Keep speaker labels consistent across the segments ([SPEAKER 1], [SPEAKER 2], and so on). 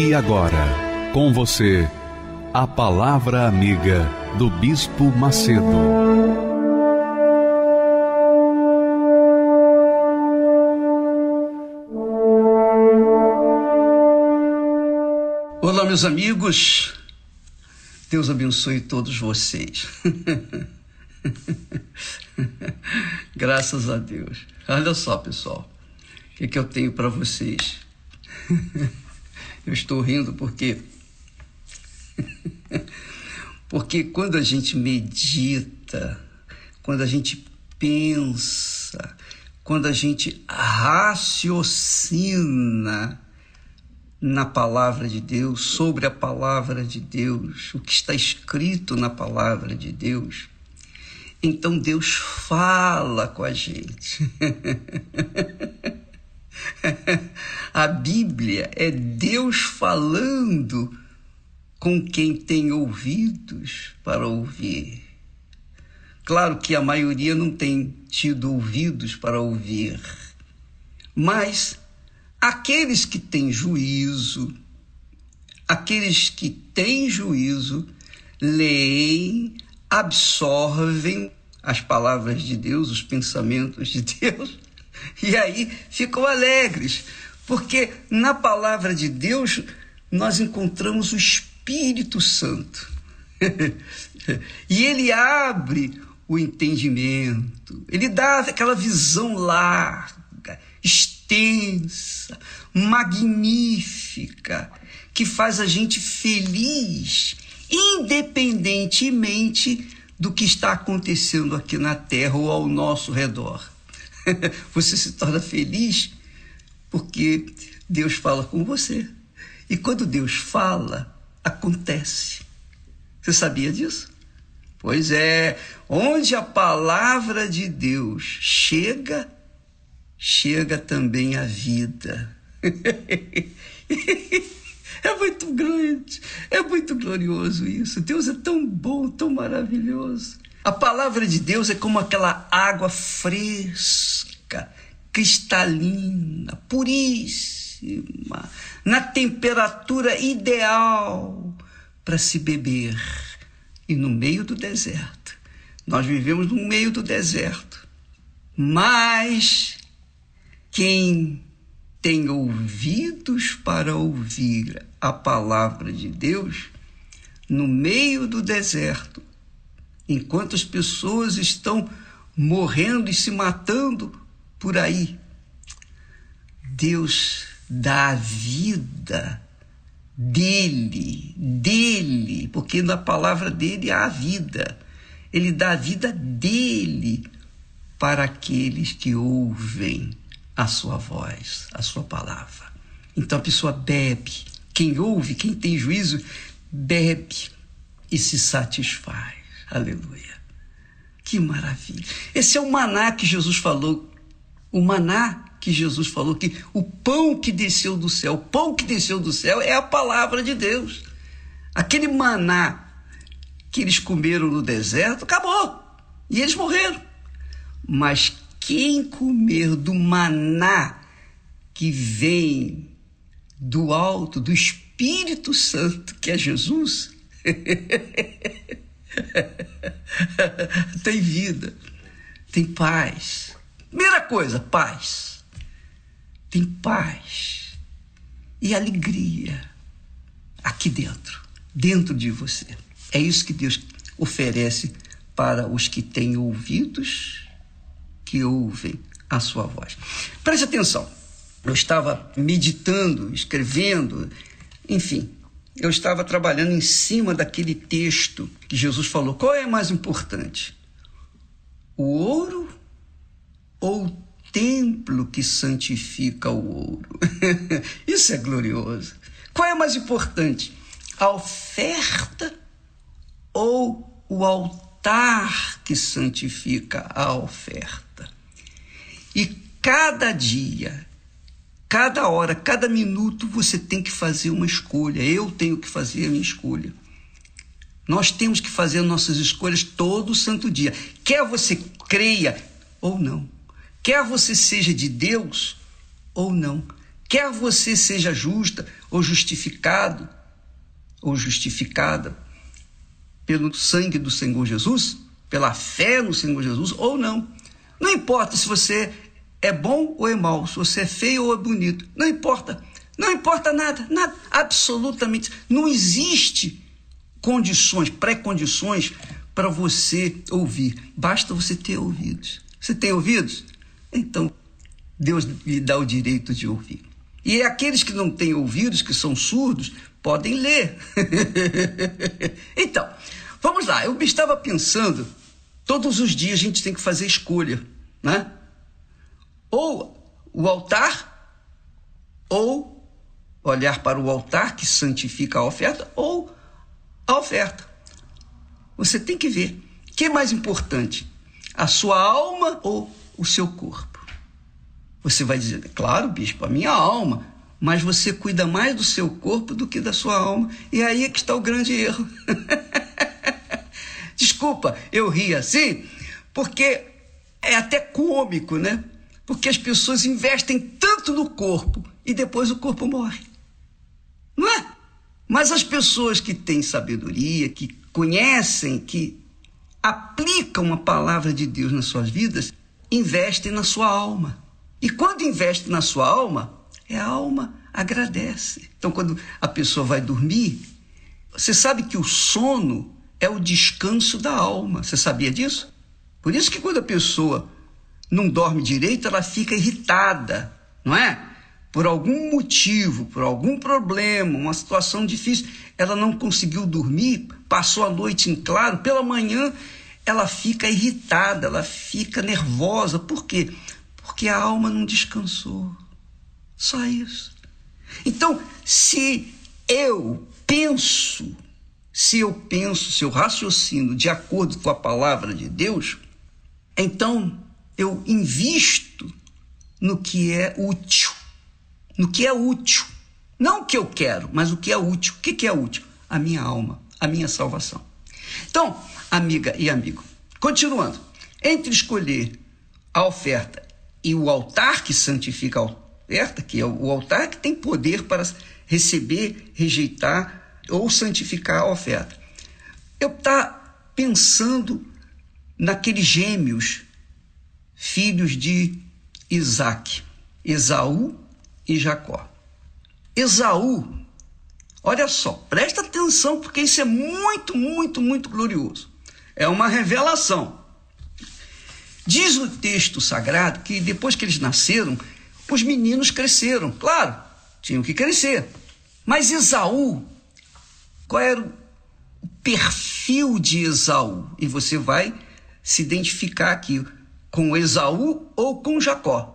[SPEAKER 1] E agora, com você, a Palavra Amiga do Bispo Macedo.
[SPEAKER 2] Olá, meus amigos. Deus abençoe todos vocês. Graças a Deus. Olha só, pessoal, o que, que eu tenho para vocês. Eu estou rindo porque. porque quando a gente medita, quando a gente pensa, quando a gente raciocina na palavra de Deus, sobre a palavra de Deus, o que está escrito na palavra de Deus, então Deus fala com a gente. A Bíblia é Deus falando com quem tem ouvidos para ouvir. Claro que a maioria não tem tido ouvidos para ouvir, mas aqueles que têm juízo, aqueles que têm juízo, leem, absorvem as palavras de Deus, os pensamentos de Deus e aí ficam alegres, porque na palavra de Deus nós encontramos o Espírito Santo. e ele abre o entendimento, ele dá aquela visão larga, extensa, magnífica, que faz a gente feliz, independentemente do que está acontecendo aqui na terra ou ao nosso redor. você se torna feliz porque Deus fala com você. E quando Deus fala, acontece. Você sabia disso? Pois é, onde a palavra de Deus chega, chega também a vida. É muito grande, é muito glorioso isso. Deus é tão bom, tão maravilhoso. A palavra de Deus é como aquela água fresca, cristalina, puríssima, na temperatura ideal para se beber. E no meio do deserto, nós vivemos no meio do deserto. Mas quem tem ouvidos para ouvir a palavra de Deus, no meio do deserto, enquanto as pessoas estão morrendo e se matando por aí. Deus dá a vida dele, dele, porque na palavra dele há vida. Ele dá a vida dele para aqueles que ouvem a sua voz, a sua palavra. Então a pessoa bebe. Quem ouve, quem tem juízo, bebe e se satisfaz. Aleluia. Que maravilha. Esse é o maná que Jesus falou. O maná que Jesus falou que o pão que desceu do céu, o pão que desceu do céu é a palavra de Deus. Aquele maná que eles comeram no deserto, acabou. E eles morreram. Mas quem comer do maná que vem do alto, do Espírito Santo, que é Jesus, tem vida, tem paz. Primeira coisa, paz. Tem paz e alegria aqui dentro, dentro de você. É isso que Deus oferece para os que têm ouvidos, que ouvem a sua voz. Preste atenção. Eu estava meditando, escrevendo, enfim, eu estava trabalhando em cima daquele texto que Jesus falou: qual é mais importante? O ouro ou templo que santifica o ouro. Isso é glorioso. Qual é mais importante? A oferta ou o altar que santifica a oferta? E cada dia, cada hora, cada minuto você tem que fazer uma escolha. Eu tenho que fazer a minha escolha. Nós temos que fazer nossas escolhas todo santo dia. Quer você creia ou não. Quer você seja de Deus ou não. Quer você seja justa ou justificado ou justificada pelo sangue do Senhor Jesus, pela fé no Senhor Jesus ou não. Não importa se você é bom ou é mau, se você é feio ou é bonito, não importa. Não importa nada, nada, absolutamente. Não existe condições, pré-condições para você ouvir. Basta você ter ouvidos. Você tem ouvidos? Então, Deus lhe dá o direito de ouvir. E aqueles que não têm ouvidos, que são surdos, podem ler. então, vamos lá. Eu estava pensando, todos os dias a gente tem que fazer escolha, né? Ou o altar, ou olhar para o altar que santifica a oferta, ou a oferta. Você tem que ver. O que é mais importante? A sua alma ou o seu corpo? Você vai dizer, claro, bispo, a minha alma. Mas você cuida mais do seu corpo do que da sua alma. E aí é que está o grande erro. Desculpa, eu ri assim, porque é até cômico, né? Porque as pessoas investem tanto no corpo e depois o corpo morre. Não é? Mas as pessoas que têm sabedoria, que conhecem, que aplicam a palavra de Deus nas suas vidas, investem na sua alma. E quando investe na sua alma, é a alma agradece. Então, quando a pessoa vai dormir, você sabe que o sono é o descanso da alma. Você sabia disso? Por isso que quando a pessoa não dorme direito, ela fica irritada, não é? Por algum motivo, por algum problema, uma situação difícil, ela não conseguiu dormir, passou a noite em claro, pela manhã ela fica irritada, ela fica nervosa. Por quê? Porque a alma não descansou. Só isso. Então, se eu penso, se eu penso, se eu raciocino de acordo com a palavra de Deus, então eu invisto no que é útil. No que é útil. Não o que eu quero, mas o que é útil. O que é útil? A minha alma, a minha salvação. Então, amiga e amigo, continuando. Entre escolher a oferta e o altar que santifica a oferta, que é o altar que tem poder para receber, rejeitar ou santificar a oferta. Eu tá pensando naqueles gêmeos filhos de Isaac, Esaú e Jacó. Esaú, olha só, presta atenção porque isso é muito, muito, muito glorioso. É uma revelação. Diz o texto sagrado que depois que eles nasceram, os meninos cresceram. Claro, tinham que crescer. Mas Esaú, qual era o perfil de Esaú? E você vai se identificar aqui com Esaú ou com Jacó.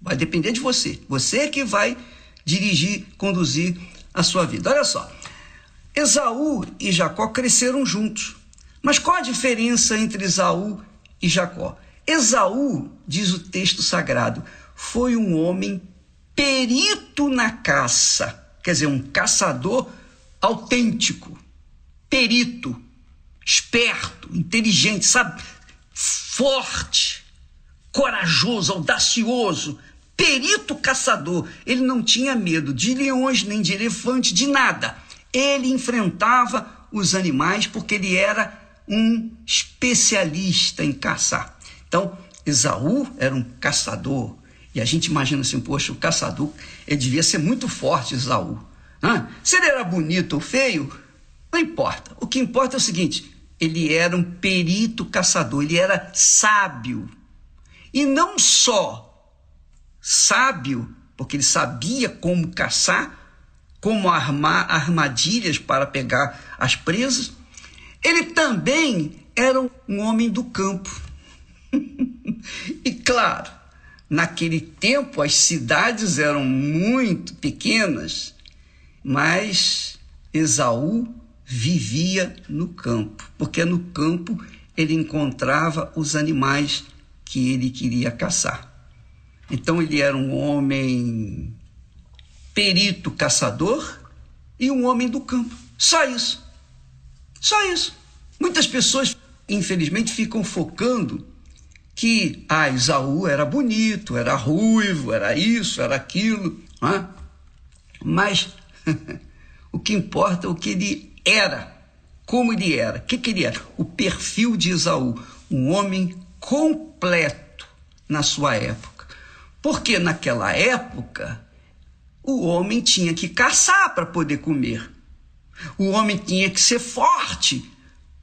[SPEAKER 2] Vai depender de você. Você é que vai dirigir, conduzir a sua vida. Olha só. Esaú e Jacó cresceram juntos. Mas qual a diferença entre Esaú e Jacó? Esaú, diz o texto sagrado, foi um homem perito na caça, quer dizer, um caçador autêntico, perito, esperto, inteligente, sabe, forte, corajoso, audacioso, perito caçador. Ele não tinha medo de leões, nem de elefante, de nada. Ele enfrentava os animais porque ele era um especialista em caçar. Então, Esaú era um caçador. E a gente imagina assim, poxa, o caçador, ele devia ser muito forte, Esaú. Hã? Se ele era bonito ou feio, não importa. O que importa é o seguinte: ele era um perito caçador, ele era sábio. E não só sábio, porque ele sabia como caçar, como armar armadilhas para pegar as presas, ele também era um homem do campo. e claro, Naquele tempo as cidades eram muito pequenas, mas Esaú vivia no campo, porque no campo ele encontrava os animais que ele queria caçar. Então ele era um homem perito caçador e um homem do campo. Só isso. Só isso. Muitas pessoas, infelizmente, ficam focando que ah, Isaú era bonito, era ruivo, era isso, era aquilo. Né? Mas o que importa é o que ele era, como ele era. O que, que ele era? O perfil de Isaú, um homem completo na sua época. Porque naquela época o homem tinha que caçar para poder comer. O homem tinha que ser forte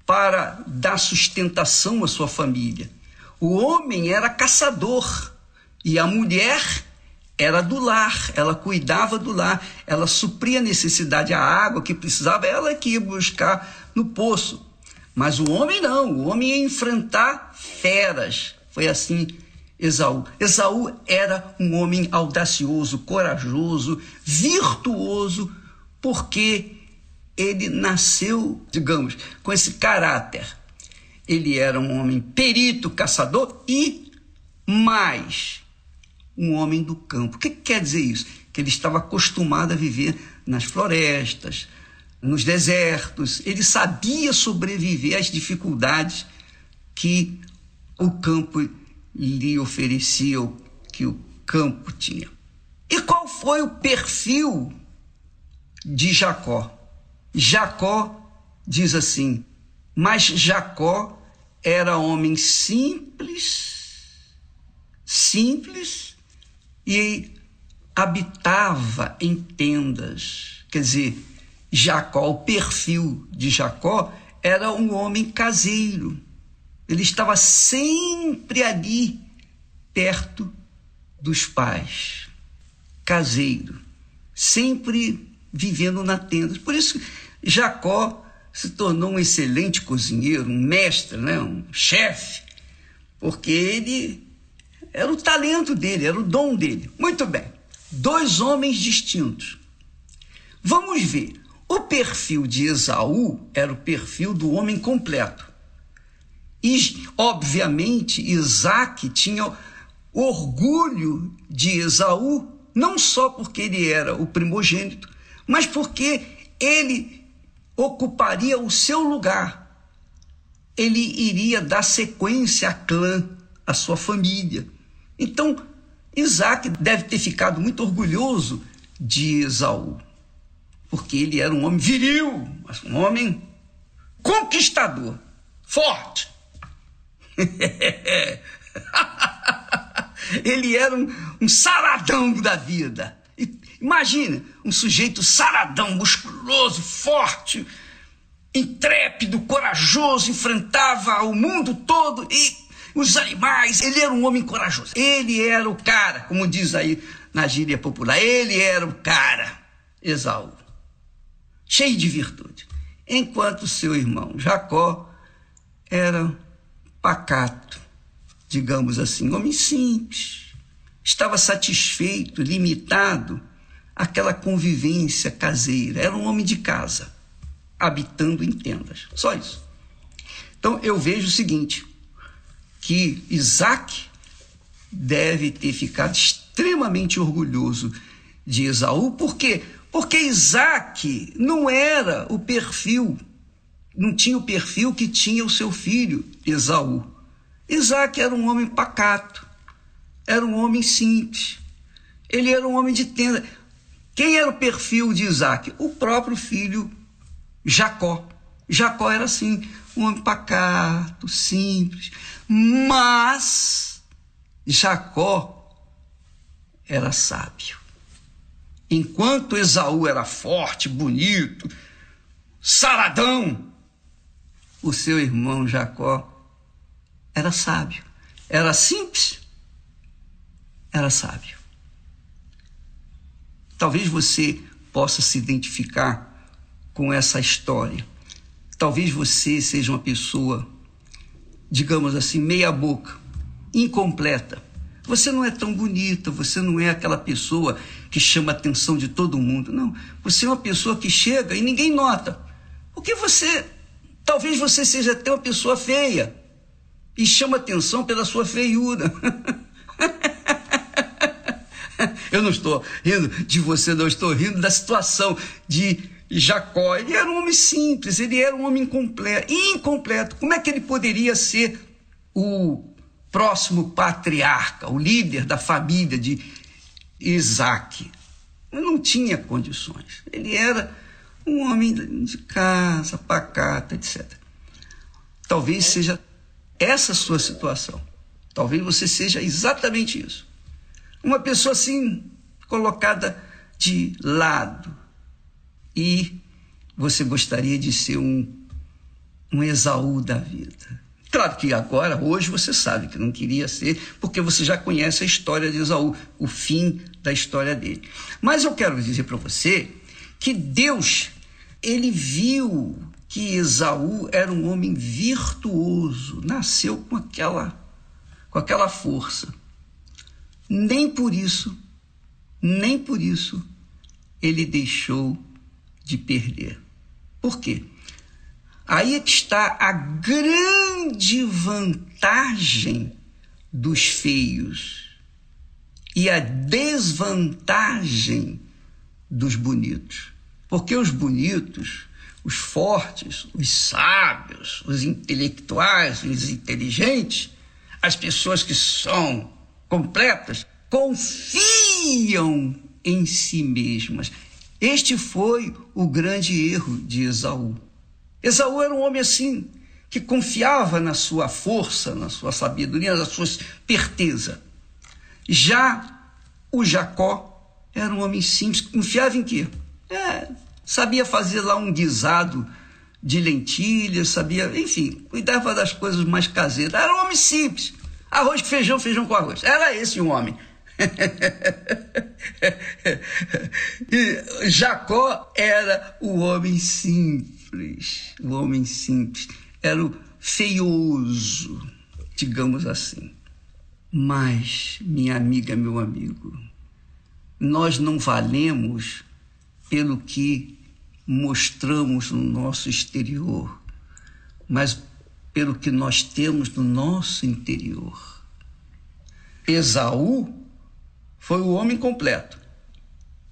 [SPEAKER 2] para dar sustentação à sua família. O homem era caçador e a mulher era do lar, ela cuidava do lar, ela supria a necessidade, a água que precisava, ela que ia buscar no poço. Mas o homem não, o homem ia enfrentar feras. Foi assim Esaú. Esaú era um homem audacioso, corajoso, virtuoso, porque ele nasceu, digamos, com esse caráter. Ele era um homem perito, caçador e mais um homem do campo. O que quer dizer isso? Que ele estava acostumado a viver nas florestas, nos desertos. Ele sabia sobreviver às dificuldades que o campo lhe oferecia, que o campo tinha. E qual foi o perfil de Jacó? Jacó diz assim: Mas Jacó era homem simples, simples e habitava em tendas. Quer dizer, Jacó, o perfil de Jacó era um homem caseiro. Ele estava sempre ali, perto dos pais, caseiro, sempre vivendo na tenda. Por isso, Jacó se tornou um excelente cozinheiro, um mestre, né? um chefe, porque ele era o talento dele, era o dom dele. Muito bem, dois homens distintos. Vamos ver. O perfil de Esaú era o perfil do homem completo. E, obviamente, Isaac tinha orgulho de Esaú, não só porque ele era o primogênito, mas porque ele ocuparia o seu lugar. Ele iria dar sequência à clã, à sua família. Então, Isaac deve ter ficado muito orgulhoso de Esaú, porque ele era um homem viril, um homem conquistador, forte. ele era um, um saradão da vida. Imagina um sujeito saradão, musculoso, forte, intrépido, corajoso, enfrentava o mundo todo e os animais. Ele era um homem corajoso. Ele era o cara, como diz aí na gíria popular. Ele era o cara, Esaú, cheio de virtude. Enquanto seu irmão Jacó era pacato, digamos assim, homem simples, estava satisfeito, limitado àquela convivência caseira. Era um homem de casa, habitando em tendas. Só isso. Então eu vejo o seguinte: que Isaac deve ter ficado extremamente orgulhoso de Esaú, por quê? Porque Isaac não era o perfil não tinha o perfil que tinha o seu filho Esaú. Isaac era um homem pacato, era um homem simples, ele era um homem de tenda. Quem era o perfil de Isaac? O próprio filho Jacó. Jacó era assim, um homem pacato, simples, mas Jacó era sábio. Enquanto Esaú era forte, bonito, saradão, o seu irmão Jacó era sábio. Era simples, era sábio. Talvez você possa se identificar com essa história. Talvez você seja uma pessoa, digamos assim, meia-boca, incompleta, Você não é tão bonita, você não é aquela pessoa que chama a atenção de todo mundo. Não, você é uma pessoa que chega e ninguém nota. Porque você, talvez você seja até uma pessoa feia e chama atenção pela sua feiura. Eu não estou rindo de você, não estou rindo da situação de Jacó. Ele era um homem simples, ele era um homem incompleto. Incompleto. Como é que ele poderia ser o próximo patriarca, o líder da família de Isaac? Não tinha condições. Ele era um homem de casa, pacata, etc. Talvez seja essa sua situação. Talvez você seja exatamente isso. Uma pessoa assim, colocada de lado. E você gostaria de ser um, um Esaú da vida. Claro que agora, hoje, você sabe que não queria ser, porque você já conhece a história de Esaú, o fim da história dele. Mas eu quero dizer para você que Deus, ele viu que Esaú era um homem virtuoso, nasceu com aquela, com aquela força. Nem por isso, nem por isso, ele deixou de perder. Por quê? Aí é que está a grande vantagem dos feios e a desvantagem dos bonitos. Porque os bonitos, os fortes, os sábios, os intelectuais, os inteligentes, as pessoas que são completas, confiam em si mesmas. Este foi o grande erro de Esaú. Esaú era um homem assim, que confiava na sua força, na sua sabedoria, na sua esperteza. Já o Jacó era um homem simples, confiava em quê? É, sabia fazer lá um guisado de lentilhas, sabia, enfim, cuidava das coisas mais caseiras. Era um homem simples. Arroz com feijão, feijão com arroz. Era esse o homem. Jacó era o homem simples, o homem simples, era o feioso, digamos assim. Mas, minha amiga, meu amigo, nós não valemos pelo que mostramos no nosso exterior, mas pelo que nós temos no nosso interior. Esaú foi o homem completo,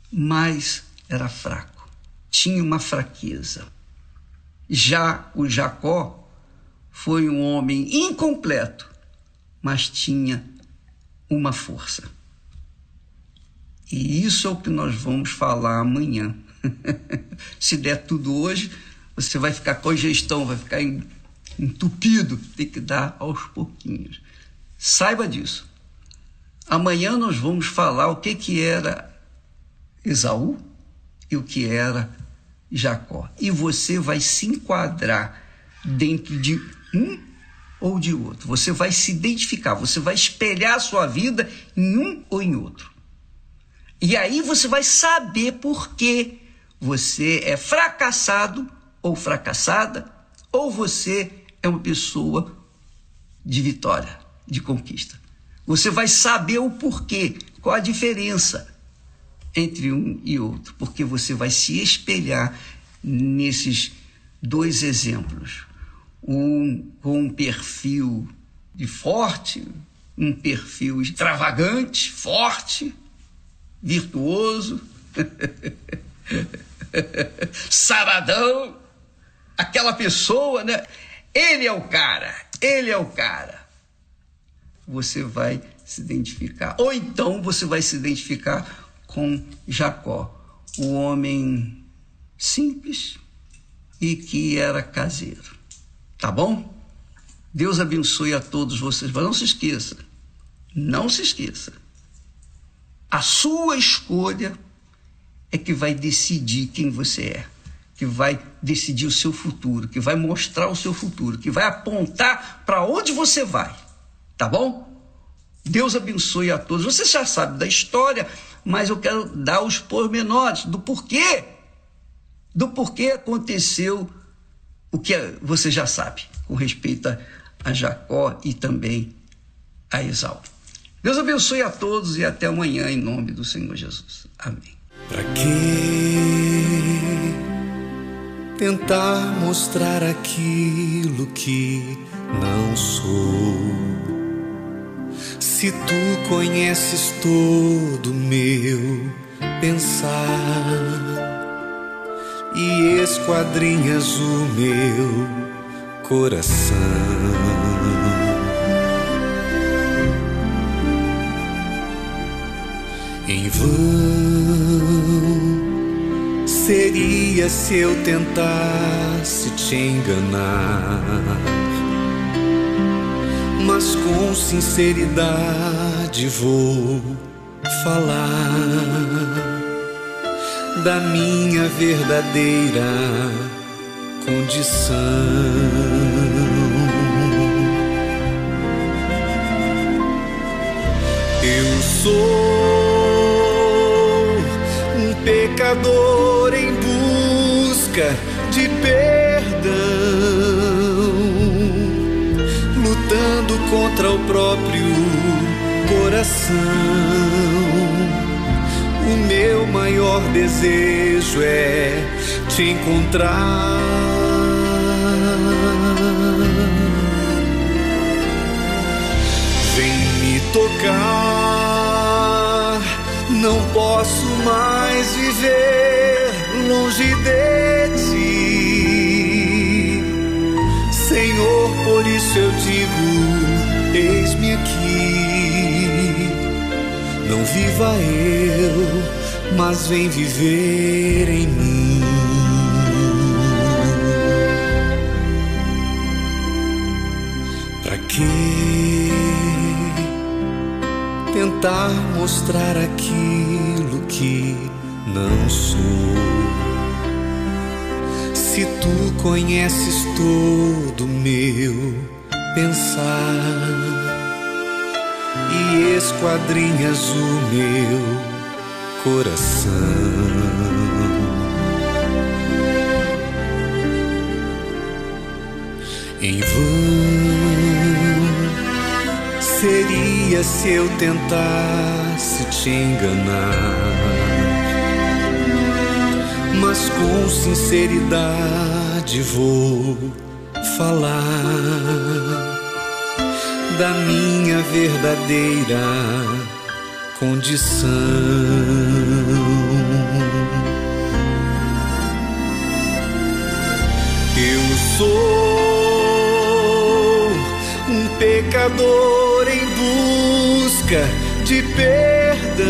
[SPEAKER 2] mas era fraco, tinha uma fraqueza. Já o Jacó foi um homem incompleto, mas tinha uma força. E isso é o que nós vamos falar amanhã. Se der tudo hoje, você vai ficar congestão, vai ficar entupido, tem que dar aos pouquinhos. Saiba disso. Amanhã nós vamos falar o que, que era Esaú e o que era Jacó. E você vai se enquadrar dentro de um ou de outro. Você vai se identificar, você vai espelhar a sua vida em um ou em outro. E aí você vai saber por que você é fracassado ou fracassada, ou você é uma pessoa de vitória, de conquista. Você vai saber o porquê, qual a diferença entre um e outro, porque você vai se espelhar nesses dois exemplos. Um com um perfil de forte, um perfil extravagante, forte, virtuoso, saradão, aquela pessoa, né? Ele é o cara, ele é o cara você vai se identificar. Ou então você vai se identificar com Jacó, o homem simples e que era caseiro. Tá bom? Deus abençoe a todos vocês, mas não se esqueça, não se esqueça. A sua escolha é que vai decidir quem você é, que vai decidir o seu futuro, que vai mostrar o seu futuro, que vai apontar para onde você vai. Tá bom? Deus abençoe a todos. Você já sabe da história, mas eu quero dar os pormenores do porquê. Do porquê aconteceu o que você já sabe com respeito a, Jacó e também a Esaú. Deus abençoe a todos e até amanhã, em nome do Senhor Jesus. Amém.
[SPEAKER 3] Para que tentar mostrar aquilo que não sou? Se tu conheces todo meu pensar e esquadrinhas o meu coração. Em vão seria se eu tentasse te enganar, mas com sinceridade vou falar da minha verdadeira condição. Eu sou pecador em busca de perdão, contra o próprio coração. O meu maior desejo é te encontrar. Vem me tocar não posso mais viver longe de ti. Senhor, por isso eu digo: viva eu, mas vem viver em mim. Para quê? tentar mostrar aquilo que não sou. Se tu conheces todo meu pensar e esquadrinhas o meu coração. Em vão seria se eu tentasse te enganar, mas com sinceridade vou falar da minha verdadeira condição. Eu sou um pecador em busca de perdão,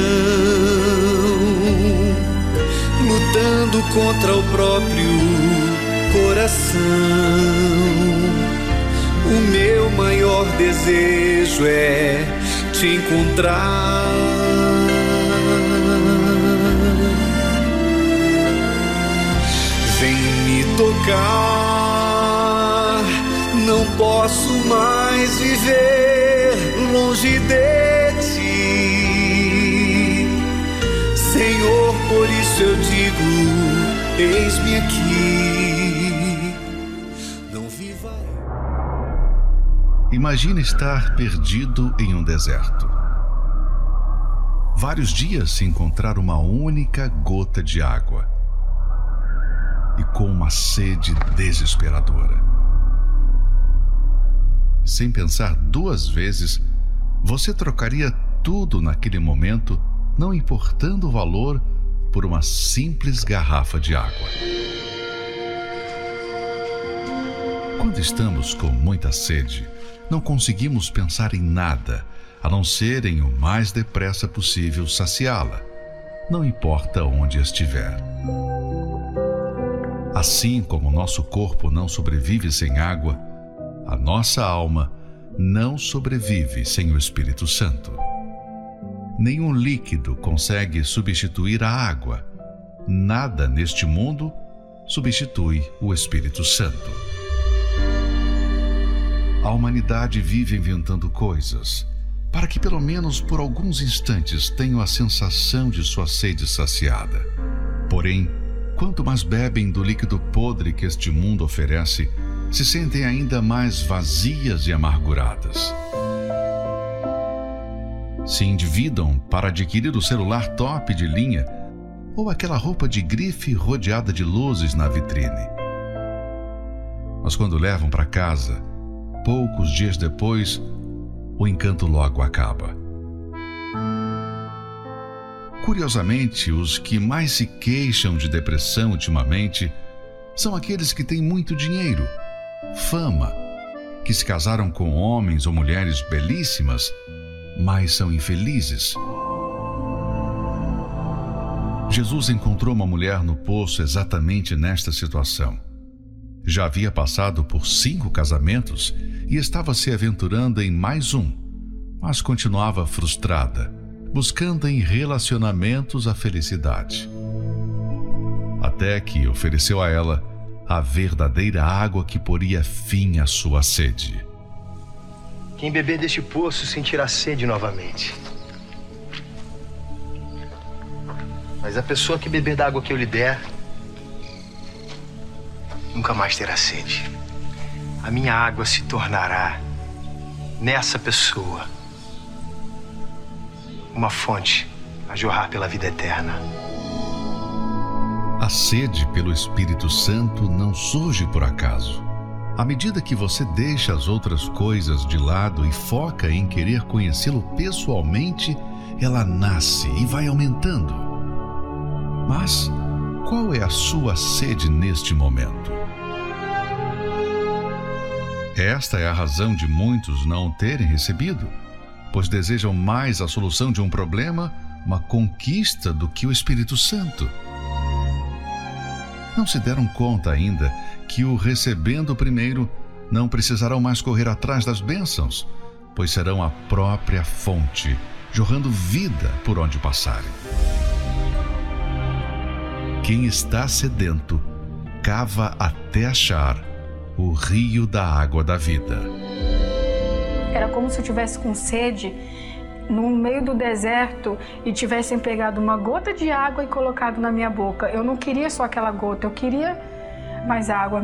[SPEAKER 3] lutando contra o próprio coração. O meu maior desejo é te encontrar. Vem me tocar, não posso mais viver longe de ti. Senhor, por isso eu digo: eis-me aqui.
[SPEAKER 1] Imagine estar perdido em um deserto. Vários dias sem encontrar uma única gota de água. E com uma sede desesperadora. Sem pensar duas vezes, você trocaria tudo naquele momento, não importando o valor, por uma simples garrafa de água. Quando estamos com muita sede, não conseguimos pensar em nada a não ser em o mais depressa possível saciá-la, não importa onde estiver. Assim como nosso corpo não sobrevive sem água, a nossa alma não sobrevive sem o Espírito Santo. Nenhum líquido consegue substituir a água. Nada neste mundo substitui o Espírito Santo. A humanidade vive inventando coisas para que, pelo menos por alguns instantes, tenham a sensação de sua sede saciada. Porém, quanto mais bebem do líquido podre que este mundo oferece, se sentem ainda mais vazias e amarguradas. se endividam para adquirir o celular top de linha ou aquela roupa de grife rodeada de luzes na vitrine. Mas quando levam para casa, poucos dias depois, o encanto logo acaba. Curiosamente, os que mais se queixam de depressão ultimamente são aqueles que têm muito dinheiro, fama, que se casaram com homens ou mulheres belíssimas, mas são infelizes. Jesus encontrou uma mulher no poço exatamente nesta situação. Já havia passado por cinco casamentos e estava se aventurando em mais um, mas continuava frustrada, buscando em relacionamentos a felicidade. Até que ofereceu a ela a verdadeira água que poria fim à sua sede.
[SPEAKER 4] Quem beber deste poço sentirá sede novamente. Mas a pessoa que beber da água que eu lhe der, nunca mais terá sede. A minha água se tornará, nessa pessoa, uma fonte a jorrar pela vida eterna.
[SPEAKER 1] A sede pelo Espírito Santo não surge por acaso. À medida que você deixa as outras coisas de lado e foca em querer conhecê-lo pessoalmente, ela nasce e vai aumentando. Mas qual é a sua sede neste momento? Esta é a razão de muitos não terem recebido, pois desejam mais a solução de um problema, uma conquista, do que o Espírito Santo. Não se deram conta ainda que o recebendo primeiro não precisarão mais correr atrás das bênçãos, pois serão a própria fonte, jorrando vida por onde passarem. Quem está sedento, cava até achar o rio da água da vida.
[SPEAKER 5] Era como se eu tivesse com sede no meio do deserto e tivessem pegado uma gota de água e colocado na minha boca. Eu não queria só aquela gota, eu queria mais água.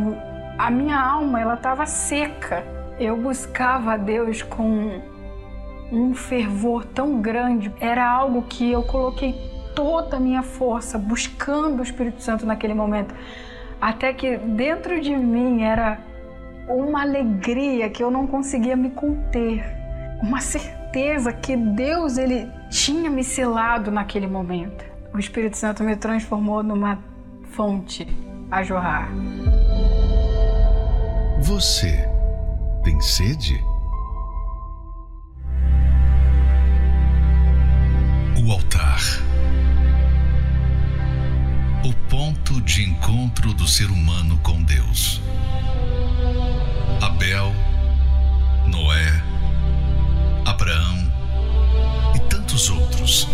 [SPEAKER 5] A minha alma, ela estava seca. Eu buscava a Deus com um fervor tão grande. Era algo que eu coloquei toda a minha força buscando o Espírito Santo naquele momento. Até que dentro de mim era uma alegria que eu não conseguia me conter. Uma certeza que Deus ele tinha me selado naquele momento. O Espírito Santo me transformou numa fonte a jorrar.
[SPEAKER 1] Você tem sede? O altar. O ponto de encontro do ser humano com Deus. Abel, Noé, Abraão e tantos outros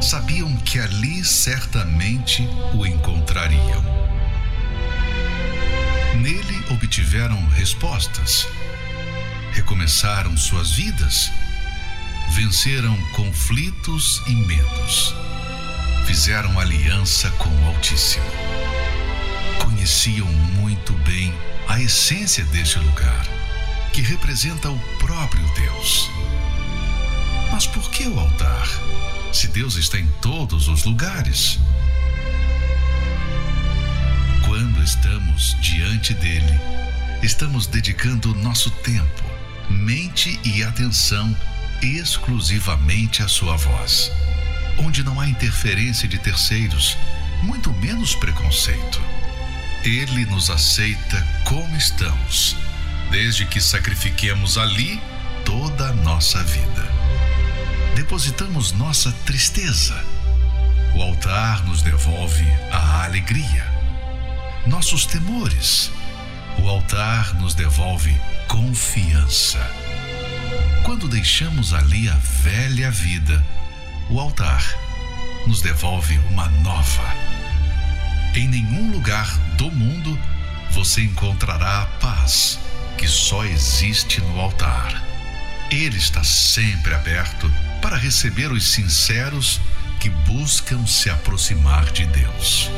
[SPEAKER 1] sabiam que ali certamente o encontrariam. Nele obtiveram respostas, recomeçaram suas vidas, venceram conflitos e medos, fizeram aliança com o Altíssimo. Conheciam muito bem a essência deste lugar, que representa o próprio Deus. Mas por que o altar, se Deus está em todos os lugares? Quando estamos diante dele, estamos dedicando nosso tempo, mente e atenção exclusivamente à sua voz, onde não há interferência de terceiros, muito menos preconceito. Ele nos aceita como estamos, desde que sacrifiquemos ali toda a nossa vida. Depositamos nossa tristeza. O altar nos devolve a alegria nossos temores. O altar nos devolve confiança. Quando deixamos ali a velha vida, o altar nos devolve uma nova. Em nenhum lugar do mundo você encontrará a paz que só existe no altar. Ele está sempre aberto para receber os sinceros que buscam se aproximar de Deus.